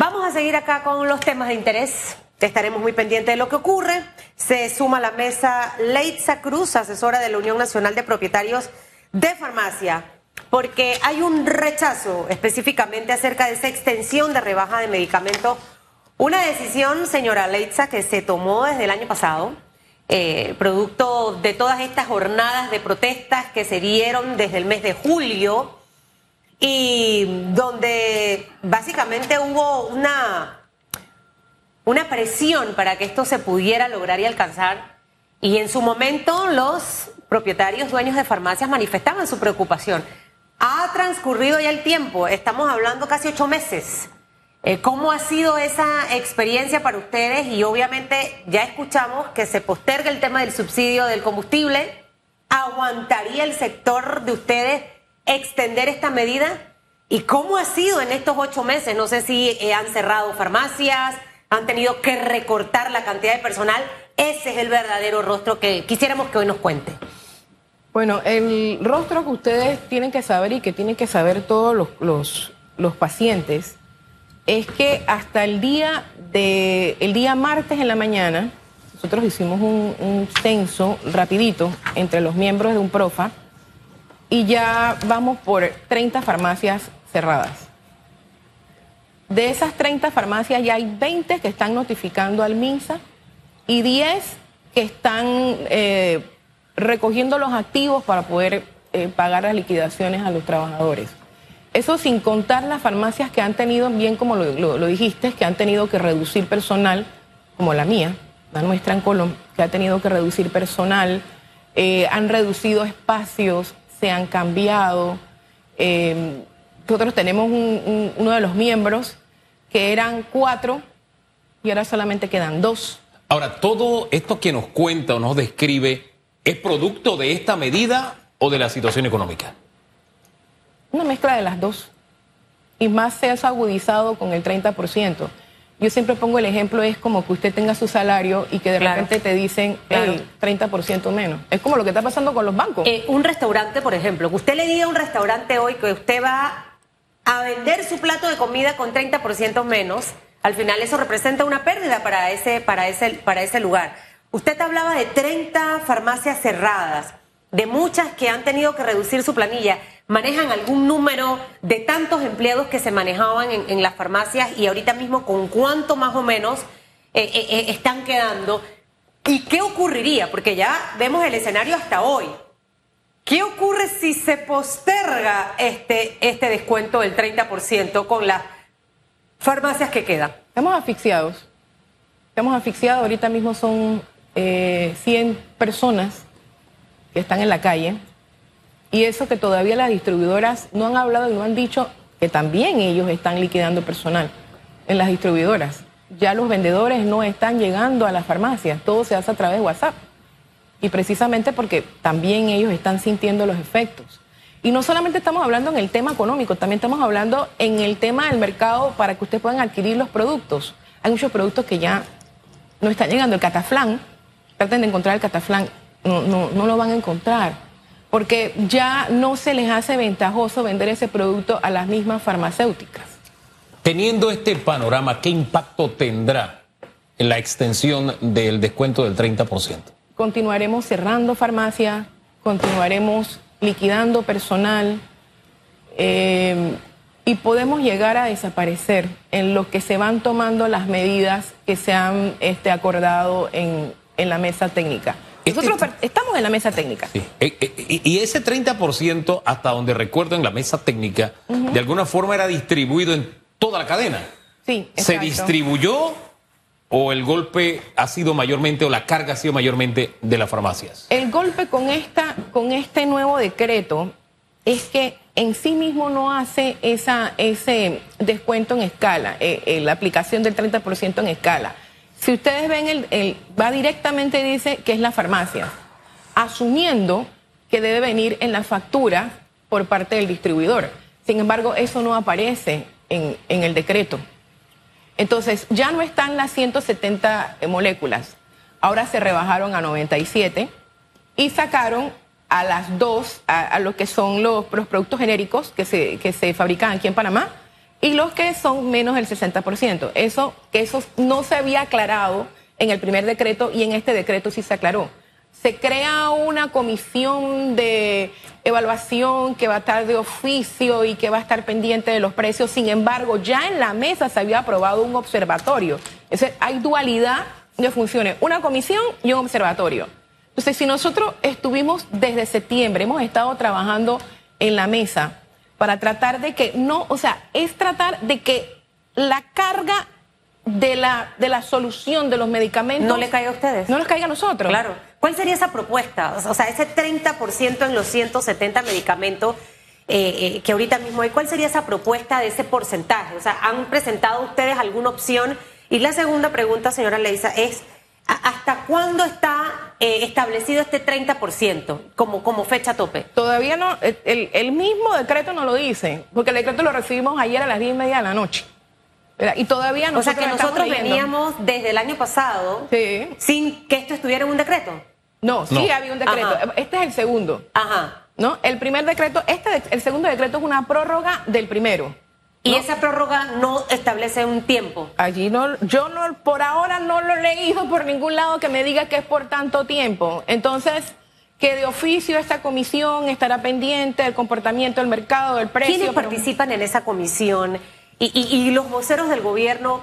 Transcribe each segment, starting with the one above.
Vamos a seguir acá con los temas de interés. Estaremos muy pendientes de lo que ocurre. Se suma a la mesa Leitza Cruz, asesora de la Unión Nacional de Propietarios de Farmacia, porque hay un rechazo específicamente acerca de esa extensión de rebaja de medicamentos. Una decisión, señora Leitza, que se tomó desde el año pasado, eh, producto de todas estas jornadas de protestas que se dieron desde el mes de julio y donde básicamente hubo una una presión para que esto se pudiera lograr y alcanzar. Y en su momento los propietarios, dueños de farmacias manifestaban su preocupación. Ha transcurrido ya el tiempo, estamos hablando casi ocho meses. Eh, ¿Cómo ha sido esa experiencia para ustedes? Y obviamente ya escuchamos que se posterga el tema del subsidio del combustible. ¿Aguantaría el sector de ustedes extender esta medida? ¿Y cómo ha sido en estos ocho meses? No sé si eh, han cerrado farmacias, han tenido que recortar la cantidad de personal. Ese es el verdadero rostro que quisiéramos que hoy nos cuente. Bueno, el rostro que ustedes tienen que saber y que tienen que saber todos los, los, pacientes es que hasta el día de el día martes en la mañana nosotros hicimos un, un censo rapidito entre los miembros de un profa y ya vamos por 30 farmacias cerradas. De esas 30 farmacias ya hay 20 que están notificando al MINSA y 10 que están eh, recogiendo los activos para poder eh, pagar las liquidaciones a los trabajadores. Eso sin contar las farmacias que han tenido, bien como lo, dijiste, que han tenido que reducir personal, como la mía, la nuestra en Colombia, que ha tenido que reducir personal, eh, han reducido espacios, se han cambiado. nosotros tenemos uno de los miembros que eran cuatro y ahora solamente quedan dos. Ahora, ¿todo esto que nos cuenta o nos describe es producto de esta medida o de la situación económica? Una mezcla de las dos. Y más se ha agudizado con el 30%. Yo siempre pongo el ejemplo, es como que usted tenga su salario y que de repente te dicen el 30% menos. Es como lo que está pasando con los bancos. Eh, un restaurante, por ejemplo, que usted le diga a un restaurante hoy que usted va a vender su plato de comida con 30% menos, al final eso representa una pérdida para ese, para ese, para ese lugar. Usted hablaba de 30 farmacias cerradas, de muchas que han tenido que reducir su planilla. ¿Manejan algún número de tantos empleados que se manejaban en, las farmacias y ahorita mismo con cuánto más o menos eh, eh, eh, están quedando? ¿Y qué ocurriría? Porque ya vemos el escenario hasta hoy. ¿Qué ocurre si se posterga este, este descuento del 30% con las farmacias que quedan? Estamos asfixiados. Estamos asfixiados. Ahorita mismo son 100 eh, personas que están en la calle. Y eso que todavía las distribuidoras no han hablado y no han dicho que también ellos están liquidando personal en las distribuidoras. Ya los vendedores no están llegando a las farmacias, todo se hace a través de WhatsApp y precisamente porque también ellos están sintiendo los efectos. Y no solamente estamos hablando en el tema económico, también estamos hablando en el tema del mercado para que ustedes puedan adquirir los productos. Hay muchos productos que ya no están llegando. El cataflán, traten de encontrar el cataflán, no, no, no lo van a encontrar, porque ya no se les hace ventajoso vender ese producto a las mismas farmacéuticas. Teniendo este panorama, ¿qué impacto tendrá en la extensión del descuento del 30%? continuaremos cerrando farmacias, continuaremos liquidando personal eh, y podemos llegar a desaparecer en lo que se van tomando las medidas que se han este, acordado en, la mesa técnica. Este Nosotros estamos en la mesa técnica. Eh, eh, y ese 30%, hasta donde recuerdo en la mesa técnica, de alguna forma era distribuido en toda la cadena. Sí, Se distribuyó o el golpe ha sido mayormente o la carga ha sido mayormente de las farmacias? El golpe con esta con este nuevo decreto es que en sí mismo no hace esa, ese descuento en escala, eh, la aplicación del 30% en escala. Si ustedes ven, el, va directamente dice que es la farmacia, asumiendo que debe venir en la factura por parte del distribuidor. Sin embargo, eso no aparece en, el decreto. Entonces, ya no están las 170 moléculas, ahora se rebajaron a 97 y sacaron a las dos, a, lo que son los, productos genéricos que se, que se fabrican aquí en Panamá, y los que son menos del 60%. Eso, eso no se había aclarado en el primer decreto y en este decreto sí se aclaró. Se crea una comisión de evaluación que va a estar de oficio y que va a estar pendiente de los precios. Sin embargo, ya en la mesa se había aprobado un observatorio. Es decir, hay dualidad de funciones, una comisión y un observatorio. Entonces, si nosotros estuvimos desde septiembre, hemos estado trabajando en la mesa para tratar de que no, o sea, es tratar de que la carga de la, de la solución de los medicamentos... No le caiga a ustedes. No nos caiga a nosotros. Claro. ¿Cuál sería esa propuesta? O sea, ese 30% en los 170 medicamentos eh, eh, que ahorita mismo hay, ¿cuál sería esa propuesta de ese porcentaje? O sea, ¿han presentado ustedes alguna opción? Y la segunda pregunta, señora Leisa, es... ¿Hasta cuándo está eh, establecido este 30% como, como fecha tope? Todavía no, el, el, mismo decreto no lo dice, porque el decreto lo recibimos ayer a las 10 y media de la noche. Y todavía nosotros O sea que nosotros veníamos desde el año pasado sin que esto estuviera en un decreto. No, sí había un decreto. Este es el segundo. Ajá. ¿No? El primer decreto, este, el segundo decreto es una prórroga del primero. Y esa prórroga no establece un tiempo. Allí no, yo no, por ahora no lo he leído por ningún lado que me diga que es por tanto tiempo. Entonces, que de oficio esta comisión estará pendiente del comportamiento del mercado, del precio. ¿Quiénes participan en esa comisión? Y, y, los voceros del gobierno,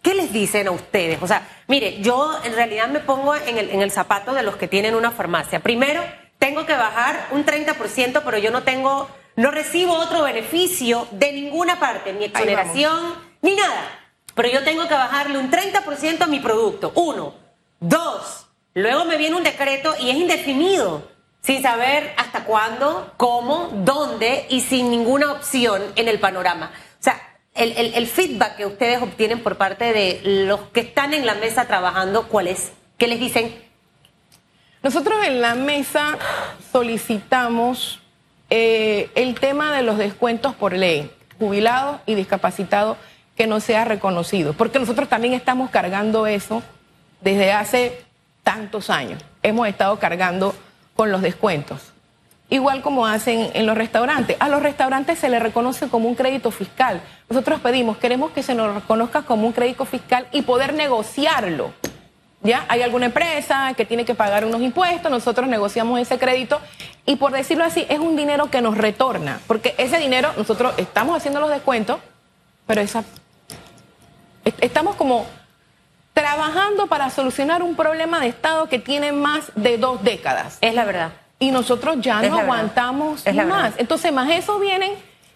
¿qué les dicen a ustedes? O sea, mire, yo en realidad me pongo en el, en el zapato de los que tienen una farmacia. Primero, tengo que bajar un 30%, pero yo no tengo no recibo otro beneficio de ninguna parte, ni exoneración, ni nada. Pero yo tengo que bajarle un 30% a mi producto. Uno. Dos. Luego me viene un decreto y es indefinido, sin saber hasta cuándo, cómo, dónde y sin ninguna opción en el panorama. O sea, el, el feedback que ustedes obtienen por parte de los que están en la mesa trabajando, ¿cuál es? ¿Qué les dicen? Nosotros en la mesa solicitamos eh, el tema de los descuentos por ley, jubilados y discapacitados, que no sea reconocido, porque nosotros también estamos cargando eso desde hace tantos años. Hemos estado cargando con los descuentos. Igual como hacen en los restaurantes. A los restaurantes se les reconoce como un crédito fiscal. Nosotros pedimos, queremos que se nos reconozca como un crédito fiscal y poder negociarlo. ¿Ya? Hay alguna empresa que tiene que pagar unos impuestos, nosotros negociamos ese crédito y por decirlo así, es un dinero que nos retorna, porque ese dinero nosotros estamos haciendo los descuentos, pero esa estamos como trabajando para solucionar un problema de Estado que tiene más de dos décadas. Es la verdad. Y nosotros ya no aguantamos más. Entonces, más eso vienen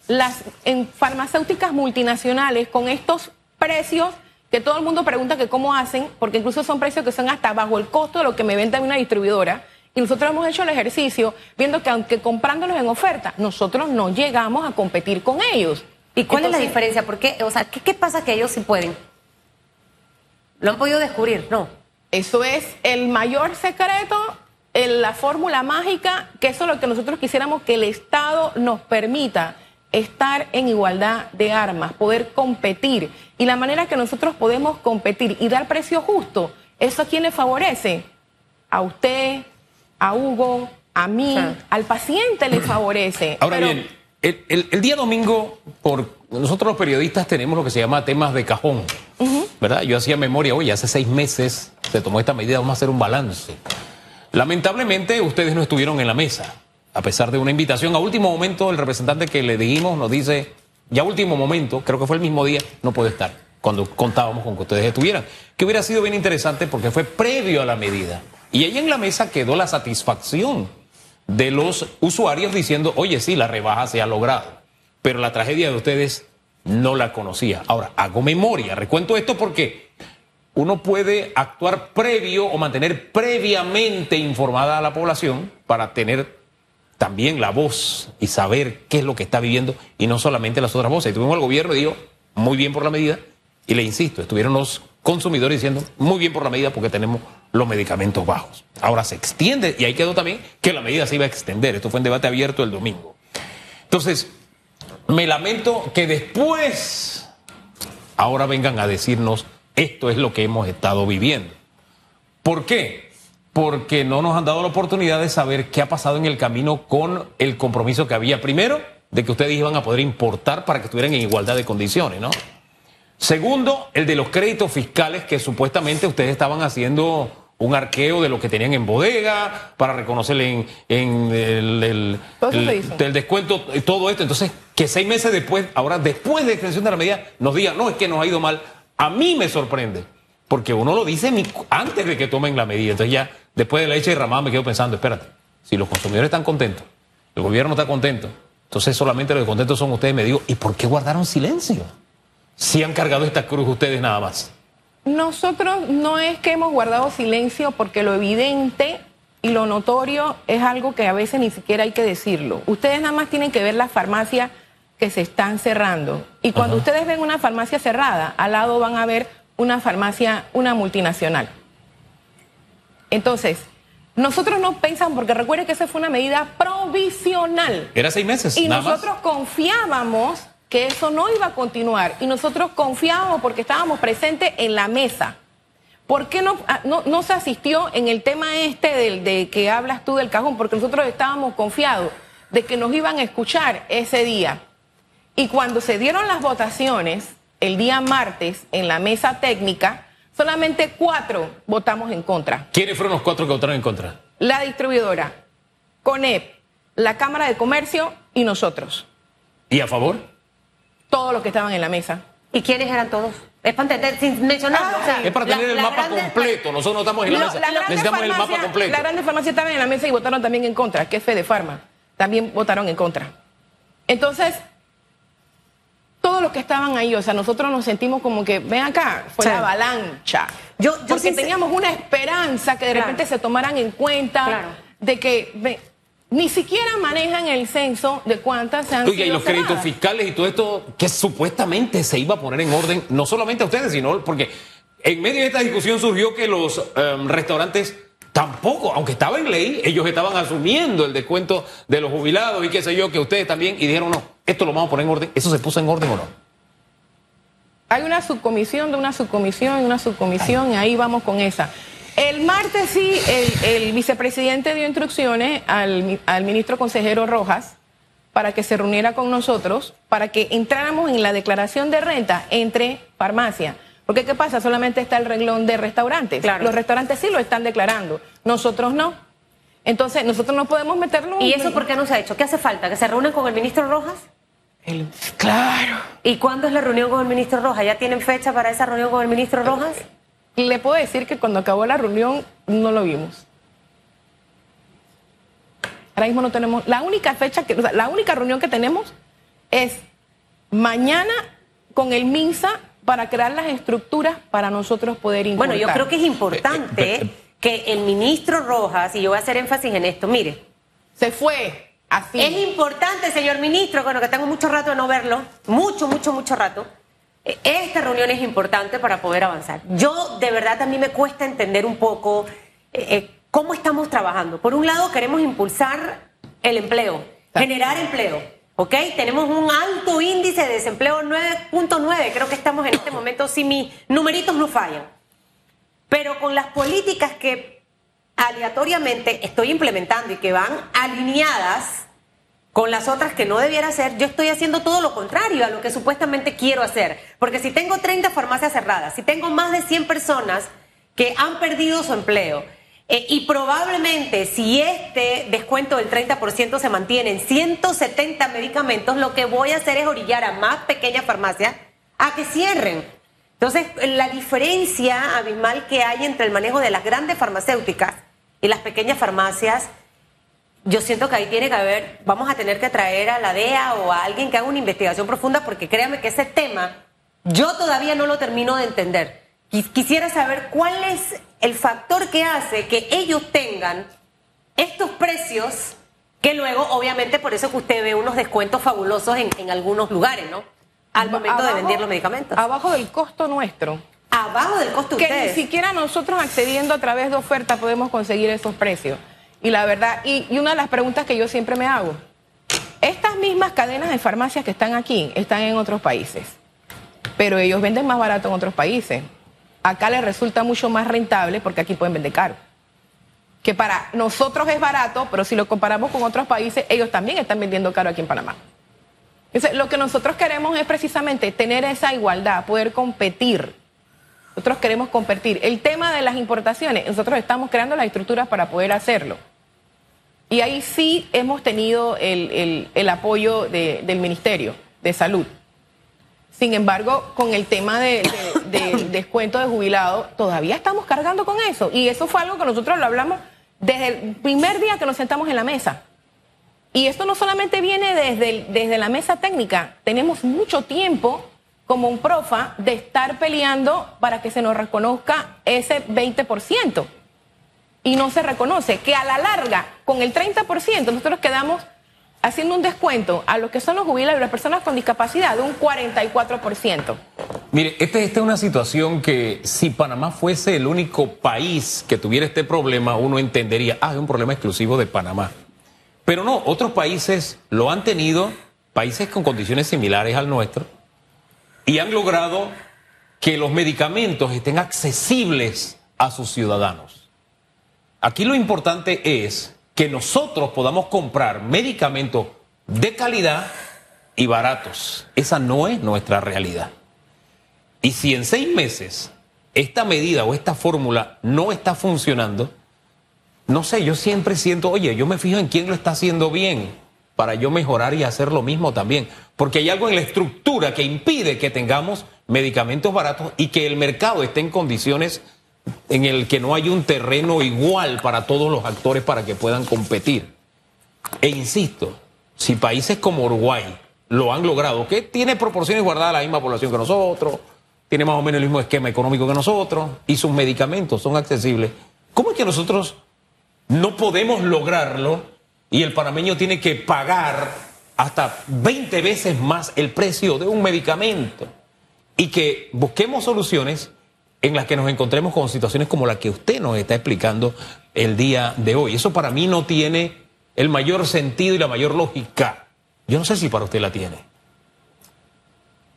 las en farmacéuticas multinacionales con estos precios que todo el mundo pregunta que cómo hacen, porque incluso son precios que son hasta bajo el costo de lo que me vende una distribuidora. Y nosotros hemos hecho el ejercicio viendo que aunque comprándolos en oferta, nosotros no llegamos a competir con ellos. ¿Y cuál es la diferencia? ¿Por qué? O sea, ¿qué, ¿qué pasa que ellos sí pueden? ¿Lo han podido descubrir? No. Eso es el mayor secreto, la fórmula mágica, que eso es lo que nosotros quisiéramos que el Estado nos permita estar en igualdad de armas, poder competir. Y la manera que nosotros podemos competir y dar precio justo, ¿eso a quién le favorece? A usted, a Hugo, a mí, al paciente le favorece. Ahora bien, el, día domingo, por nosotros los periodistas tenemos lo que se llama temas de cajón, ¿verdad? Yo hacía memoria, oye, hace seis meses se tomó esta medida, vamos a hacer un balance. Lamentablemente ustedes no estuvieron en la mesa a pesar de una invitación. A último momento, el representante que le dijimos nos dice, ya último momento, creo que fue el mismo día, no puede estar, cuando contábamos con que ustedes estuvieran. Que hubiera sido bien interesante porque fue previo a la medida. Y ahí en la mesa quedó la satisfacción de los usuarios diciendo, oye, sí, la rebaja se ha logrado, pero la tragedia de ustedes no la conocía. Ahora, hago memoria, recuento esto porque uno puede actuar previo o mantener previamente informada a la población para tener también la voz y saber qué es lo que está viviendo y no solamente las otras voces. Y tuvimos el gobierno y dijo, muy bien por la medida, y le insisto, estuvieron los consumidores diciendo, muy bien por la medida porque tenemos los medicamentos bajos. Ahora se extiende y ahí quedó también que la medida se iba a extender. Esto fue en debate abierto el domingo. Entonces, me lamento que después ahora vengan a decirnos esto es lo que hemos estado viviendo. ¿Por qué? porque no nos han dado la oportunidad de saber qué ha pasado en el camino con el compromiso que había primero de que ustedes iban a poder importar para que estuvieran en igualdad de condiciones, ¿no? Segundo, el de los créditos fiscales que supuestamente ustedes estaban haciendo un arqueo de lo que tenían en bodega para reconocerle en, el, descuento y todo esto. Entonces, que seis meses después, ahora después de extensión de la medida, nos digan, no, es que nos ha ido mal. A mí me sorprende, porque uno lo dice antes de que tomen la medida. Entonces ya, después de la leche derramada, me quedo pensando, espérate, si los consumidores están contentos, el gobierno está contento, entonces solamente los contentos son ustedes. Me digo, ¿y por qué guardaron silencio? Si han cargado esta cruz ustedes nada más. Nosotros no es que hemos guardado silencio porque lo evidente y lo notorio es algo que a veces ni siquiera hay que decirlo. Ustedes nada más tienen que ver las farmacias que se están cerrando. Y cuando ustedes ven una farmacia cerrada, al lado van a ver una farmacia, una multinacional. Entonces, nosotros no pensamos, porque recuerde que esa fue una medida provisional. Era seis meses. Y nosotros confiábamos que eso no iba a continuar y nosotros confiábamos porque estábamos presentes en la mesa. ¿Por qué no, ah, no, se asistió en el tema este del, de que hablas tú del cajón? Porque nosotros estábamos confiados de que nos iban a escuchar ese día. Y cuando se dieron las votaciones, el día martes, en la mesa técnica, solamente cuatro votamos en contra. ¿Quiénes fueron los cuatro que votaron en contra? La distribuidora, CONEP, la Cámara de Comercio y nosotros. ¿Y a favor? Todos los que estaban en la mesa. ¿Y quiénes eran todos? Es para entender, sin mencionarlo. es para tener el mapa completo. Nosotros no estamos en la mesa. Necesitamos el mapa completo. Las grandes farmacias estaban en la mesa y votaron también en contra, que es Fede Farma. También votaron en contra. Entonces, todos los que estaban ahí, o sea, nosotros nos sentimos como que, ven acá, fue la avalancha. Yo, porque teníamos una esperanza que de repente se tomaran en cuenta de que ni siquiera manejan el censo de cuántas se han Oiga, y los créditos fiscales y todo esto que supuestamente se iba a poner en orden, no solamente a ustedes, sino porque en medio de esta discusión surgió que los em, restaurantes tampoco, aunque estaba en ley, ellos estaban asumiendo el descuento de los jubilados y qué sé yo, que ustedes también, y dijeron, no, esto lo vamos a poner en orden. ¿Eso se puso en orden o no? Hay una subcomisión de una subcomisión y una subcomisión, y ahí vamos con esa. El martes sí, el, vicepresidente dio instrucciones al, ministro consejero Rojas para que se reuniera con nosotros, para que entráramos en la declaración de renta entre farmacia. Porque ¿qué pasa? Solamente está el renglón de restaurantes. Los restaurantes sí lo están declarando, nosotros no. Entonces, nosotros no podemos meterlo. ¿Y eso por qué no se ha hecho? ¿Qué hace falta? ¿Que se reúnan con el ministro Rojas? claro. ¿Y cuándo es la reunión con el ministro Rojas? ¿Ya tienen fecha para esa reunión con el ministro Rojas? Le puedo decir que cuando acabó la reunión no lo vimos. Ahora mismo no tenemos. La única fecha que, la única reunión que tenemos es mañana con el MINSA para crear las estructuras para nosotros poder importar. Bueno, yo creo que es importante eh, eh, que el ministro Rojas, y yo voy a hacer énfasis en esto, mire. Se fue así. Es importante, señor ministro, bueno, que tengo mucho rato de no verlo, mucho, mucho, mucho rato esta reunión es importante para poder avanzar. Yo de verdad también me cuesta entender un poco eh, eh, cómo estamos trabajando. Por un lado queremos impulsar el empleo, generar empleo. ¿Ok? Tenemos un alto índice de desempleo 9.9, creo que estamos en este momento, si mis numeritos no fallan. Pero con las políticas que aleatoriamente estoy implementando y que van alineadas con las otras que no debiera hacer, yo estoy haciendo todo lo contrario a lo que supuestamente quiero hacer. Porque si tengo 30 farmacias cerradas, si tengo más de 100 personas que han perdido su empleo, eh, y probablemente si este descuento del 30% se mantiene en 170 medicamentos, lo que voy a hacer es orillar a más pequeñas farmacias a que cierren. Entonces, la diferencia abismal que hay entre el manejo de las grandes farmacéuticas y las pequeñas farmacias yo siento que ahí tiene que haber, vamos a tener que traer a la DEA o a alguien que haga una investigación profunda, porque créame que ese tema yo todavía no lo termino de entender. Quisiera saber cuál es el factor que hace que ellos tengan estos precios, que luego, obviamente, por eso que usted ve unos descuentos fabulosos en, algunos lugares, ¿no? Al momento de vender los medicamentos. Abajo del costo nuestro. Abajo del costo que ustedes. ni siquiera nosotros accediendo a través de ofertas podemos conseguir esos precios. Y la verdad, y, una de las preguntas que yo siempre me hago, estas mismas cadenas de farmacias que están aquí están en otros países, pero ellos venden más barato en otros países. Acá les resulta mucho más rentable porque aquí pueden vender caro. Que para nosotros es barato, pero si lo comparamos con otros países, ellos también están vendiendo caro aquí en Panamá. Entonces, lo que nosotros queremos es precisamente tener esa igualdad, poder competir. Nosotros queremos competir. El tema de las importaciones, nosotros estamos creando las estructuras para poder hacerlo. Y ahí sí hemos tenido el, apoyo del Ministerio de Salud. Sin embargo, con el tema del descuento de jubilado, todavía estamos cargando con eso. Y eso fue algo que nosotros lo hablamos desde el primer día que nos sentamos en la mesa. Y esto no solamente viene desde, desde la mesa técnica, tenemos mucho tiempo como un profa de estar peleando para que se nos reconozca ese 20%. Y no se reconoce que a la larga, con el 30%, nosotros quedamos haciendo un descuento a los que son los jubilados y las personas con discapacidad de un 44%. Mire, esta, es una situación que si Panamá fuese el único país que tuviera este problema, uno entendería, ah, es un problema exclusivo de Panamá. Pero no, otros países lo han tenido, países con condiciones similares al nuestro, y han logrado que los medicamentos estén accesibles a sus ciudadanos. Aquí lo importante es que nosotros podamos comprar medicamentos de calidad y baratos. Esa no es nuestra realidad. Y si en seis meses esta medida o esta fórmula no está funcionando, no sé, yo siempre siento, oye, yo me fijo en quién lo está haciendo bien para yo mejorar y hacer lo mismo también. Porque hay algo en la estructura que impide que tengamos medicamentos baratos y que el mercado esté en condiciones en el que no hay un terreno igual para todos los actores para que puedan competir. E insisto, si países como Uruguay lo han logrado, que tiene proporciones guardadas la misma población que nosotros, tiene más o menos el mismo esquema económico que nosotros y sus medicamentos son accesibles, ¿cómo es que nosotros no podemos lograrlo y el panameño tiene que pagar hasta 20 veces más el precio de un medicamento? Y que busquemos soluciones en las que nos encontremos con situaciones como la que usted nos está explicando el día de hoy. Eso para mí no tiene el mayor sentido y la mayor lógica. Yo no sé si para usted la tiene.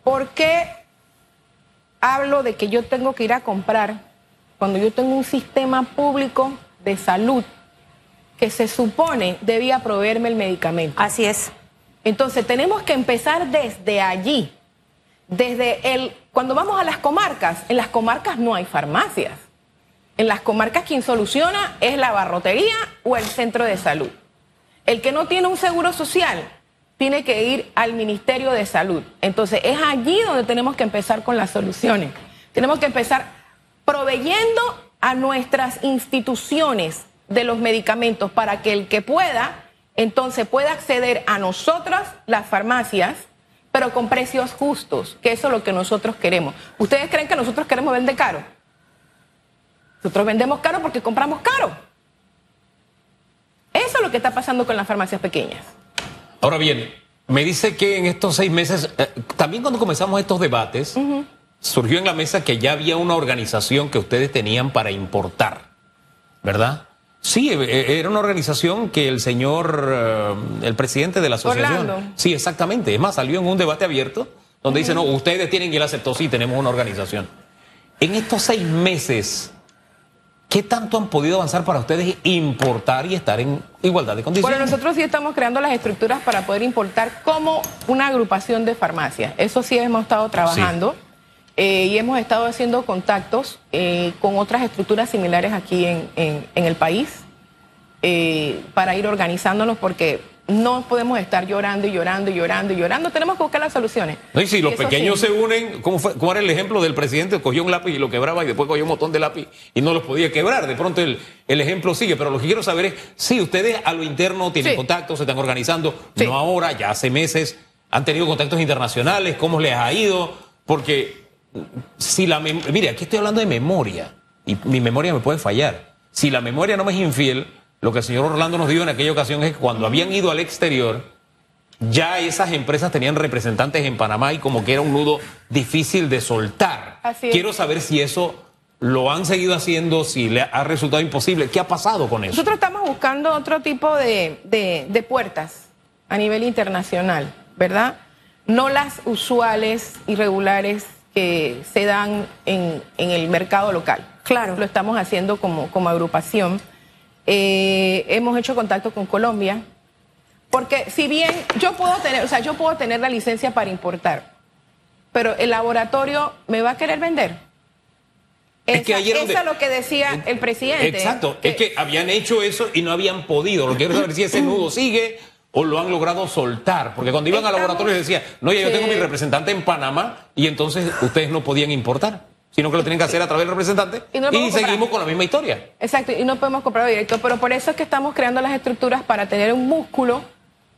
¿Por qué hablo de que yo tengo que ir a comprar cuando yo tengo un sistema público de salud que se supone debía proveerme el medicamento? Así es. Entonces tenemos que empezar desde allí, desde el cuando vamos a las comarcas, en las comarcas no hay farmacias. En las comarcas quien soluciona es la barrotería o el centro de salud. El que no tiene un seguro social tiene que ir al Ministerio de Salud. Entonces es allí donde tenemos que empezar con las soluciones. Tenemos que empezar proveyendo a nuestras instituciones de los medicamentos para que el que pueda, entonces pueda acceder a nosotras, las farmacias, pero con precios justos, que eso es lo que nosotros queremos. ¿Ustedes creen que nosotros queremos vender caro? Nosotros vendemos caro porque compramos caro. Eso es lo que está pasando con las farmacias pequeñas. Ahora bien, me dice que en estos seis meses, eh, también cuando comenzamos estos debates, surgió en la mesa que ya había una organización que ustedes tenían para importar, ¿verdad? Sí, eh, eh, era una organización que el señor, eh, el presidente de la asociación. Sí, exactamente. Es más, salió en un debate abierto donde dice, no, ustedes tienen que ir aceptó, sí, tenemos una organización. En estos seis meses, ¿qué tanto han podido avanzar para ustedes importar y estar en igualdad de condiciones? Bueno, nosotros sí estamos creando las estructuras para poder importar como una agrupación de farmacias. Eso sí hemos estado trabajando. Y hemos estado haciendo contactos con otras estructuras similares aquí en, en el país eh, para ir organizándonos porque no podemos estar llorando y llorando y llorando y llorando. Tenemos que buscar las soluciones. No, y si los pequeños se unen, ¿cómo, fue, ¿cómo era el ejemplo del presidente? Cogió un lápiz y lo quebraba y después cogió un montón de lápiz y no los podía quebrar. De pronto el, el ejemplo sigue. Pero lo que quiero saber es si ustedes a lo interno tienen contactos, se están organizando, no ahora, ya hace meses, han tenido contactos internacionales, ¿cómo les ha ido? Porque si la mire, aquí estoy hablando de memoria y mi memoria me puede fallar. Si la memoria no me es infiel, lo que el señor Orlando nos dijo en aquella ocasión es que cuando habían ido al exterior, ya esas empresas tenían representantes en Panamá y como que era un nudo difícil de soltar. Quiero saber si eso lo han seguido haciendo, si le ha resultado imposible. ¿Qué ha pasado con eso? Nosotros estamos buscando otro tipo de, puertas a nivel internacional, ¿verdad? No las usuales y regulares que se dan en, el mercado local. Claro. Lo estamos haciendo como, como agrupación. Eh, hemos hecho contacto con Colombia. Porque si bien yo puedo tener, o sea, yo puedo tener la licencia para importar, pero el laboratorio me va a querer vender. Es que ayer eso donde- es lo que decía el presidente. Exacto, es que habían hecho eso y no habían podido. Lo que quiero saber si ese nudo sigue o lo han logrado soltar. Porque cuando iban al Estamos- laboratorio les decía, no, ya yo tengo mi representante en Panamá y entonces ustedes no podían importar, sino que lo tienen que hacer a través del representante Y no comprar. seguimos con la misma historia. Exacto, y no podemos comprarlo directo, pero por eso es que estamos creando las estructuras para tener un músculo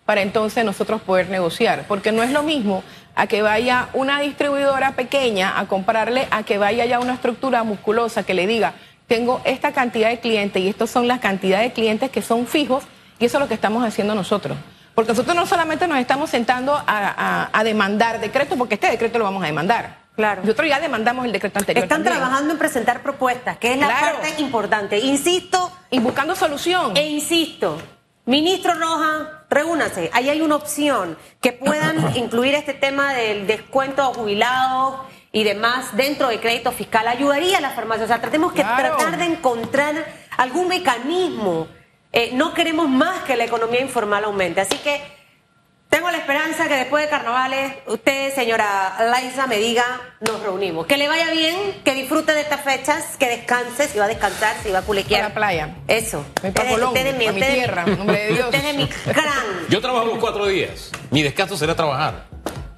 para entonces nosotros poder negociar, porque no es lo mismo a que vaya una distribuidora pequeña a comprarle a que vaya ya una estructura musculosa que le diga, tengo esta cantidad de clientes y estas son las cantidades de clientes que son fijos y eso es lo que estamos haciendo nosotros. Porque nosotros no solamente nos estamos sentando a, a- a demandar decreto, porque este decreto lo vamos a demandar. Claro. Nosotros ya demandamos el decreto anterior. Están también. trabajando en presentar propuestas, que es la Claro. parte importante. Insisto, Y buscando solución. E insisto, ministro Roja, reúnase. Ahí hay una opción que puedan incluir este tema del descuento a jubilados y demás dentro del crédito fiscal. Ayudaría a la farmacia. O sea, tratemos que Claro. tratar de encontrar algún mecanismo. Eh, no queremos más que la economía informal aumente. Así que tengo la esperanza que después de carnavales, usted, señora Laisa, me diga, nos reunimos. Que le vaya bien, que disfrute de estas fechas, que descanse, si va a descansar, si va a culequear. A la playa. Eso. Ustedes- Colón, ustedes mi- tierra, en nombre de Dios. Usted es mi gran. Yo trabajo los cuatro días. Mi descanso será trabajar.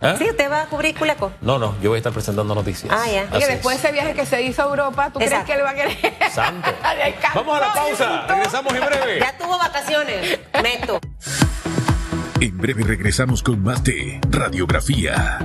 ¿Ah? Sí, usted va a cubrir Culeco. No, no, yo voy a estar presentando noticias. Ah, ya. Así Oye, es. después de ese viaje que se hizo a Europa, ¿tú Exacto. crees que él va a querer? Santo. Vamos a la pausa. Regresamos en breve. Ya tuvo vacaciones. Neto. En breve regresamos con más de Radiografía.